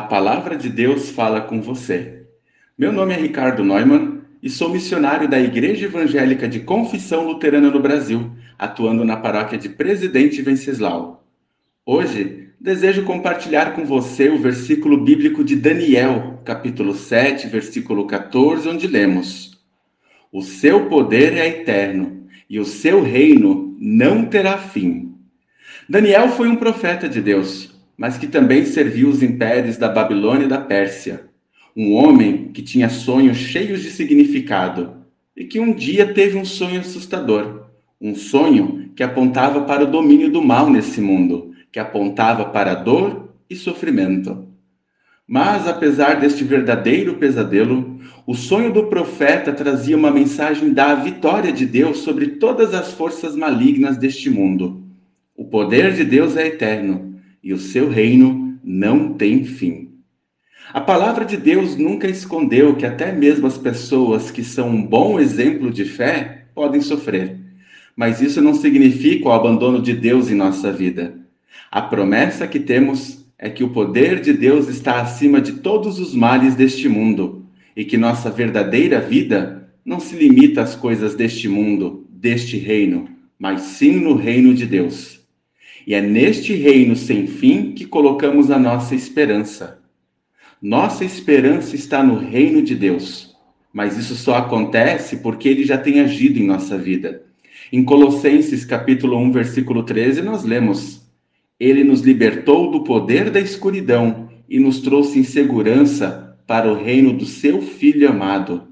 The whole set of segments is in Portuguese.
palavra de Deus fala com você. Meu nome é Ricardo Neumann e sou missionário da Igreja Evangélica de Confissão Luterana no Brasil, atuando na paróquia de Presidente Venceslau. Hoje, desejo compartilhar com você o versículo bíblico de Daniel, capítulo 7, versículo 14, onde lemos: O seu poder é eterno e o seu reino não terá fim. Daniel foi um profeta de Deus mas que também serviu os impérios da Babilônia e da Pérsia. Um homem que tinha sonhos cheios de significado e que um dia teve um sonho assustador. Um sonho que apontava para o domínio do mal nesse mundo, que apontava para dor e sofrimento. Mas, apesar deste verdadeiro pesadelo, o sonho do profeta trazia uma mensagem da vitória de Deus sobre todas as forças malignas deste mundo. O poder de Deus é eterno e o seu reino não tem fim. A palavra de Deus nunca escondeu que até mesmo as pessoas que são um bom exemplo de fé podem sofrer. Mas isso não significa o abandono de Deus em nossa vida. A promessa que temos é que o poder de Deus está acima de todos os males deste mundo e que nossa verdadeira vida não se limita às coisas deste mundo, deste reino, mas sim no reino de Deus. E é neste reino sem fim que colocamos a nossa esperança. Nossa esperança está no reino de Deus, mas isso só acontece porque ele já tem agido em nossa vida. Em Colossenses capítulo 1, versículo 13, nós lemos: Ele nos libertou do poder da escuridão e nos trouxe em segurança para o reino do seu filho amado.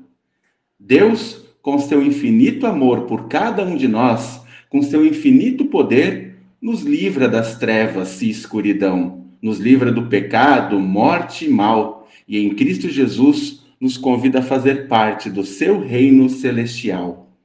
Deus, com seu infinito amor por cada um de nós, com seu infinito poder, nos livra das trevas e escuridão, nos livra do pecado, morte e mal, e em Cristo Jesus nos convida a fazer parte do seu reino celestial.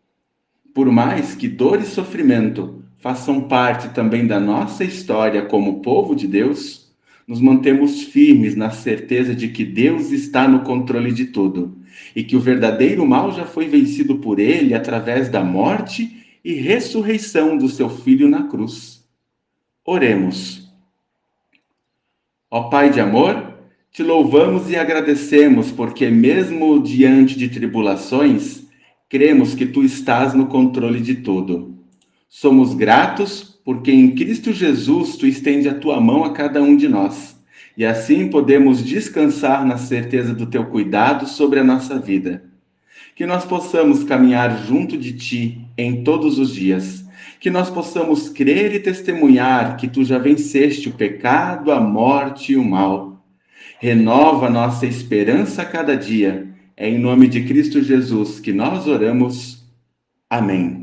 Por mais que dor e sofrimento façam parte também da nossa história como povo de Deus, nos mantemos firmes na certeza de que Deus está no controle de tudo e que o verdadeiro mal já foi vencido por ele através da morte e ressurreição do seu filho na cruz. Oremos. Ó Pai de amor, te louvamos e agradecemos porque, mesmo diante de tribulações, cremos que tu estás no controle de tudo. Somos gratos porque em Cristo Jesus tu estende a tua mão a cada um de nós e assim podemos descansar na certeza do teu cuidado sobre a nossa vida. Que nós possamos caminhar junto de ti em todos os dias que nós possamos crer e testemunhar que tu já venceste o pecado, a morte e o mal. Renova nossa esperança a cada dia. É em nome de Cristo Jesus que nós oramos. Amém.